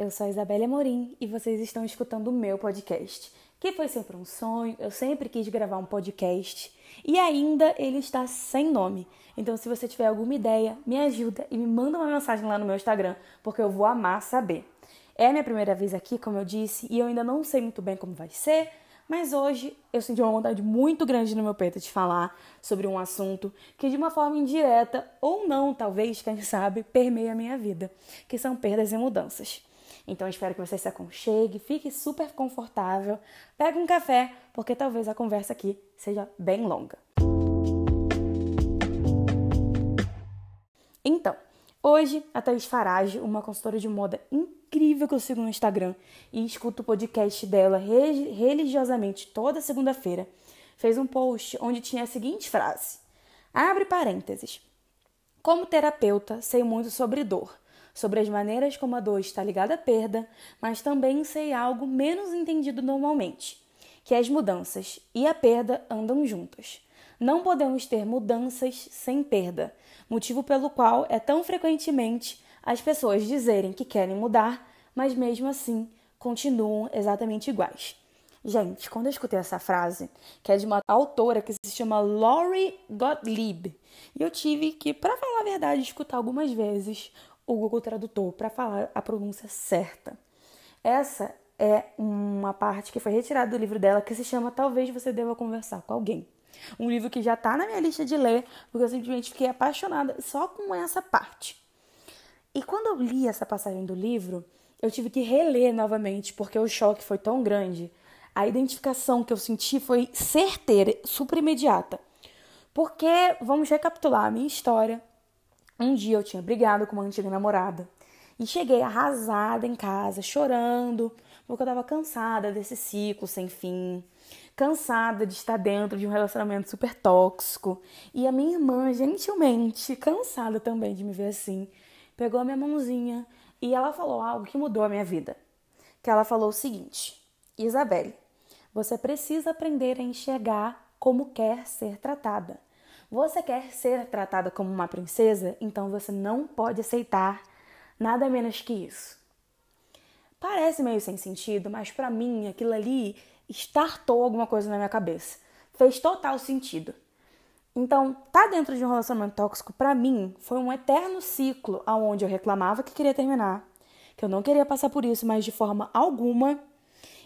eu sou a Isabelle Amorim e vocês estão escutando o meu podcast, que foi sempre um sonho, eu sempre quis gravar um podcast e ainda ele está sem nome. Então, se você tiver alguma ideia, me ajuda e me manda uma mensagem lá no meu Instagram, porque eu vou amar saber. É a minha primeira vez aqui, como eu disse, e eu ainda não sei muito bem como vai ser, mas hoje eu senti uma vontade muito grande no meu peito de falar sobre um assunto que, de uma forma indireta ou não, talvez, quem sabe, permeia a minha vida, que são perdas e mudanças. Então espero que você se aconchegue, fique super confortável, pegue um café, porque talvez a conversa aqui seja bem longa. Então, hoje a Thaís Farage, uma consultora de moda incrível, que eu sigo no Instagram e escuto o podcast dela religiosamente toda segunda-feira, fez um post onde tinha a seguinte frase: Abre parênteses. Como terapeuta, sei muito sobre dor, sobre as maneiras como a dor está ligada à perda, mas também sei algo menos entendido normalmente, que as mudanças e a perda andam juntas. Não podemos ter mudanças sem perda, motivo pelo qual é tão frequentemente as pessoas dizerem que querem mudar, mas mesmo assim continuam exatamente iguais. Gente, quando eu escutei essa frase, que é de uma autora que se chama Lori Gottlieb, e eu tive que, para falar a verdade, escutar algumas vezes o Google Tradutor para falar a pronúncia certa. Essa é uma parte que foi retirada do livro dela que se chama Talvez Você Deva Conversar com Alguém. Um livro que já está na minha lista de ler, porque eu simplesmente fiquei apaixonada só com essa parte. E quando eu li essa passagem do livro, eu tive que reler novamente, porque o choque foi tão grande. A identificação que eu senti foi certeira, super imediata. Porque, vamos recapitular a minha história. Um dia eu tinha brigado com uma antiga namorada e cheguei arrasada em casa, chorando, porque eu estava cansada desse ciclo sem fim, cansada de estar dentro de um relacionamento super tóxico. E a minha irmã, gentilmente, cansada também de me ver assim, pegou a minha mãozinha e ela falou algo que mudou a minha vida. Que ela falou o seguinte: Isabelle, você precisa aprender a enxergar como quer ser tratada. Você quer ser tratada como uma princesa, então você não pode aceitar nada menos que isso. Parece meio sem sentido, mas para mim aquilo ali startou alguma coisa na minha cabeça. Fez total sentido. Então, tá dentro de um relacionamento tóxico para mim foi um eterno ciclo aonde eu reclamava que queria terminar, que eu não queria passar por isso, mas de forma alguma,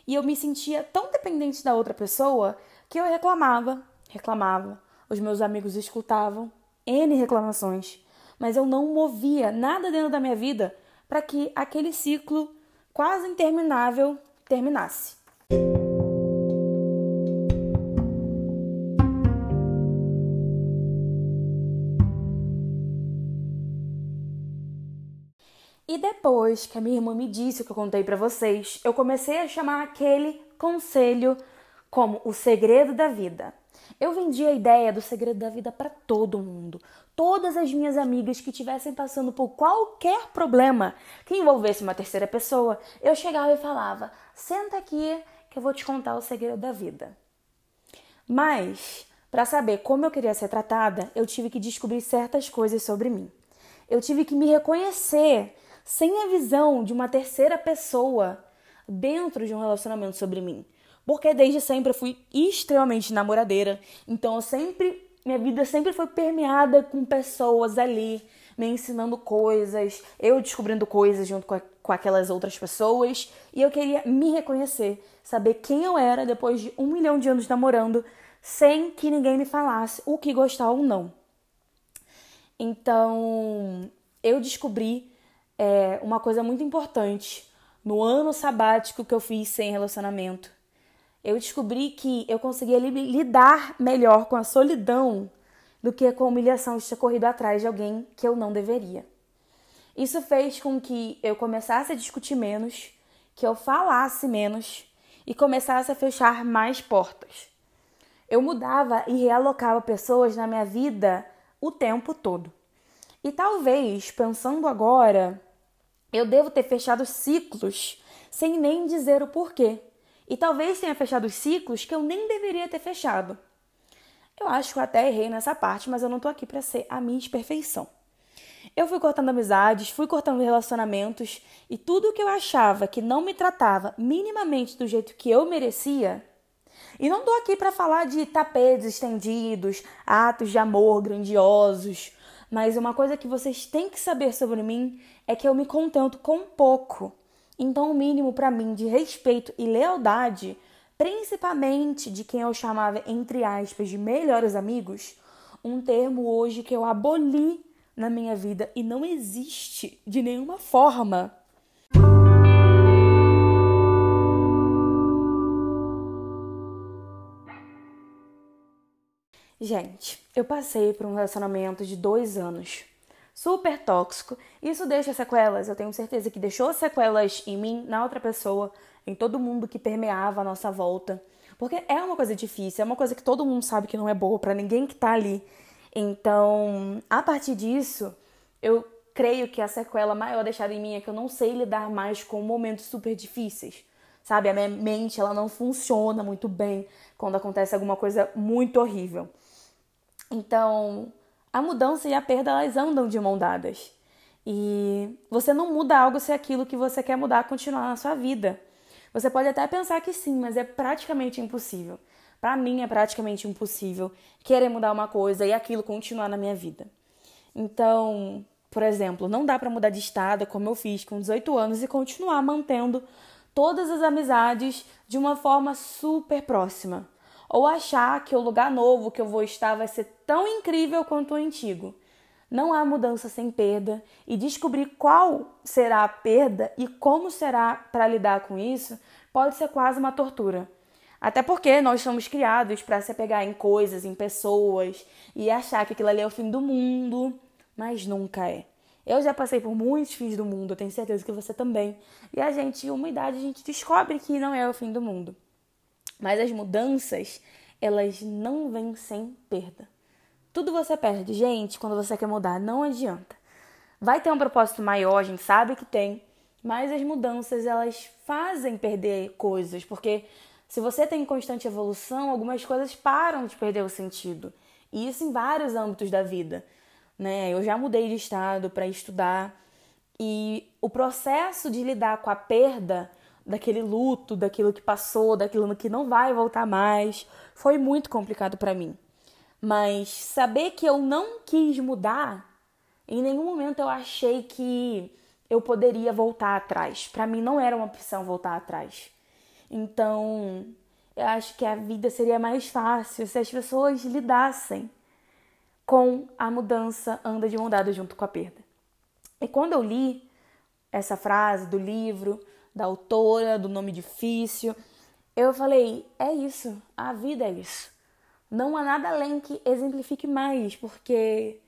e eu me sentia tão dependente da outra pessoa que eu reclamava, reclamava. Os meus amigos escutavam N reclamações, mas eu não movia nada dentro da minha vida para que aquele ciclo quase interminável terminasse. E depois que a minha irmã me disse o que eu contei para vocês, eu comecei a chamar aquele conselho como o segredo da vida. Eu vendi a ideia do segredo da vida para todo mundo. Todas as minhas amigas que estivessem passando por qualquer problema que envolvesse uma terceira pessoa, eu chegava e falava: "Senta aqui que eu vou te contar o segredo da vida". Mas, para saber como eu queria ser tratada, eu tive que descobrir certas coisas sobre mim. Eu tive que me reconhecer sem a visão de uma terceira pessoa dentro de um relacionamento sobre mim. Porque desde sempre eu fui extremamente namoradeira, então eu sempre minha vida sempre foi permeada com pessoas ali me ensinando coisas, eu descobrindo coisas junto com, a, com aquelas outras pessoas, e eu queria me reconhecer, saber quem eu era depois de um milhão de anos namorando, sem que ninguém me falasse o que gostar ou não. Então, eu descobri é, uma coisa muito importante. No ano sabático que eu fiz sem relacionamento, eu descobri que eu conseguia lidar melhor com a solidão do que com a humilhação de ter corrido atrás de alguém que eu não deveria. Isso fez com que eu começasse a discutir menos, que eu falasse menos e começasse a fechar mais portas. Eu mudava e realocava pessoas na minha vida o tempo todo. E talvez, pensando agora, eu devo ter fechado ciclos sem nem dizer o porquê. E talvez tenha fechado ciclos que eu nem deveria ter fechado. Eu acho que eu até errei nessa parte, mas eu não tô aqui para ser a minha perfeição. Eu fui cortando amizades, fui cortando relacionamentos e tudo que eu achava que não me tratava minimamente do jeito que eu merecia. E não tô aqui para falar de tapetes estendidos, atos de amor grandiosos, mas uma coisa que vocês têm que saber sobre mim é que eu me contento com pouco. Então, o mínimo para mim de respeito e lealdade, principalmente de quem eu chamava entre aspas de melhores amigos, um termo hoje que eu aboli na minha vida e não existe de nenhuma forma. Gente, eu passei por um relacionamento de dois anos, super tóxico. Isso deixa sequelas, eu tenho certeza que deixou sequelas em mim, na outra pessoa, em todo mundo que permeava a nossa volta. Porque é uma coisa difícil, é uma coisa que todo mundo sabe que não é boa para ninguém que tá ali. Então, a partir disso, eu creio que a sequela maior deixada em mim é que eu não sei lidar mais com momentos super difíceis. Sabe, a minha mente ela não funciona muito bem quando acontece alguma coisa muito horrível. Então, a mudança e a perda elas andam de mão dadas. E você não muda algo se aquilo que você quer mudar continuar na sua vida. Você pode até pensar que sim, mas é praticamente impossível. Para mim é praticamente impossível querer mudar uma coisa e aquilo continuar na minha vida. Então, por exemplo, não dá para mudar de estado como eu fiz com 18 anos e continuar mantendo todas as amizades de uma forma super próxima. Ou achar que o lugar novo que eu vou estar vai ser tão incrível quanto o antigo. Não há mudança sem perda e descobrir qual será a perda e como será para lidar com isso pode ser quase uma tortura. Até porque nós somos criados para se apegar em coisas, em pessoas e achar que aquilo ali é o fim do mundo, mas nunca é. Eu já passei por muitos fins do mundo, eu tenho certeza que você também. E a gente, uma idade, a gente descobre que não é o fim do mundo. Mas as mudanças, elas não vêm sem perda. Tudo você perde, gente, quando você quer mudar, não adianta. Vai ter um propósito maior, a gente sabe que tem, mas as mudanças elas fazem perder coisas, porque se você tem constante evolução, algumas coisas param de perder o sentido. E isso em vários âmbitos da vida, né? Eu já mudei de estado para estudar e o processo de lidar com a perda daquele luto, daquilo que passou, daquilo que não vai voltar mais, foi muito complicado para mim. Mas saber que eu não quis mudar, em nenhum momento eu achei que eu poderia voltar atrás. Para mim não era uma opção voltar atrás. Então, eu acho que a vida seria mais fácil se as pessoas lidassem com a mudança anda de mão dada junto com a perda. E quando eu li essa frase do livro, da autora, do nome difícil, eu falei: é isso, a vida é isso. Não há nada além que exemplifique mais, porque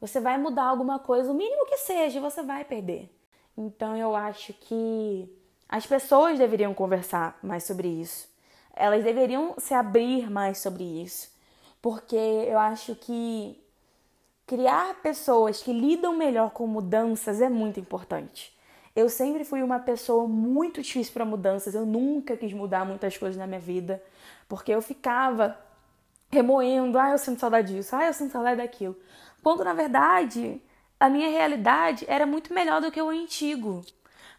você vai mudar alguma coisa, o mínimo que seja, você vai perder. Então eu acho que as pessoas deveriam conversar mais sobre isso. Elas deveriam se abrir mais sobre isso. Porque eu acho que criar pessoas que lidam melhor com mudanças é muito importante. Eu sempre fui uma pessoa muito difícil para mudanças, eu nunca quis mudar muitas coisas na minha vida, porque eu ficava remoendo, ah, eu sinto saudade disso, ah, eu sinto saudade daquilo. Quando na verdade a minha realidade era muito melhor do que o antigo.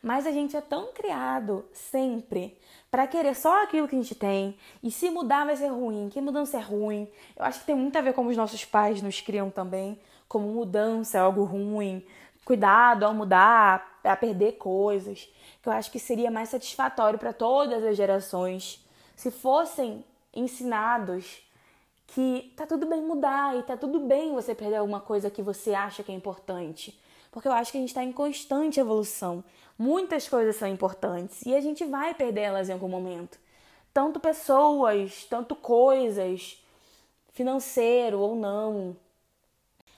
Mas a gente é tão criado sempre para querer só aquilo que a gente tem. E se mudar vai ser ruim, que mudança é ruim. Eu acho que tem muito a ver como os nossos pais nos criam também, como mudança é algo ruim, cuidado ao mudar, a perder coisas. Que eu acho que seria mais satisfatório para todas as gerações se fossem ensinados que tá tudo bem mudar e tá tudo bem você perder alguma coisa que você acha que é importante. Porque eu acho que a gente está em constante evolução. Muitas coisas são importantes e a gente vai perder elas em algum momento. Tanto pessoas, tanto coisas, financeiro ou não.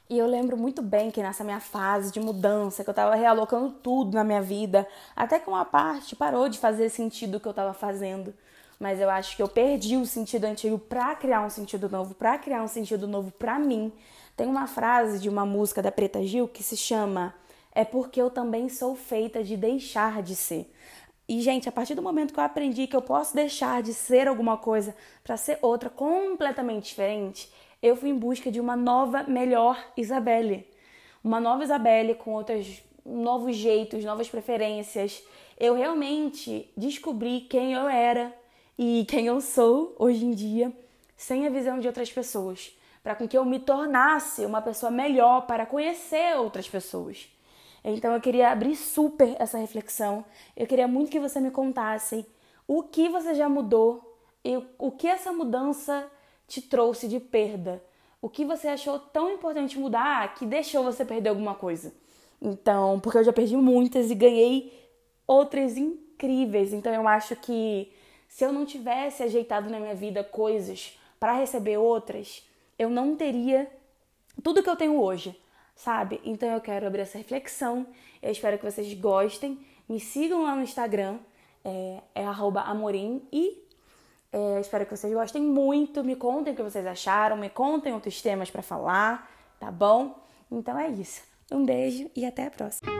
E eu lembro muito bem que nessa minha fase de mudança, que eu tava realocando tudo na minha vida, até que uma parte parou de fazer sentido o que eu tava fazendo mas eu acho que eu perdi o sentido antigo para criar um sentido novo, para criar um sentido novo para mim. Tem uma frase de uma música da Preta Gil que se chama É porque eu também sou feita de deixar de ser. E, gente, a partir do momento que eu aprendi que eu posso deixar de ser alguma coisa para ser outra completamente diferente, eu fui em busca de uma nova, melhor Isabelle. uma nova Isabelle com outros novos jeitos, novas preferências. Eu realmente descobri quem eu era e quem eu sou hoje em dia, sem a visão de outras pessoas, para com que eu me tornasse uma pessoa melhor para conhecer outras pessoas. Então eu queria abrir super essa reflexão. Eu queria muito que você me contasse o que você já mudou e o que essa mudança te trouxe de perda. O que você achou tão importante mudar que deixou você perder alguma coisa. Então, porque eu já perdi muitas e ganhei outras incríveis. Então eu acho que se eu não tivesse ajeitado na minha vida coisas para receber outras, eu não teria tudo que eu tenho hoje sabe? Então eu quero abrir essa reflexão. Eu espero que vocês gostem. Me sigam lá no Instagram, é, é amorim e é, espero que vocês gostem muito. Me contem o que vocês acharam, me contem outros temas para falar, tá bom? Então é isso. Um beijo e até a próxima.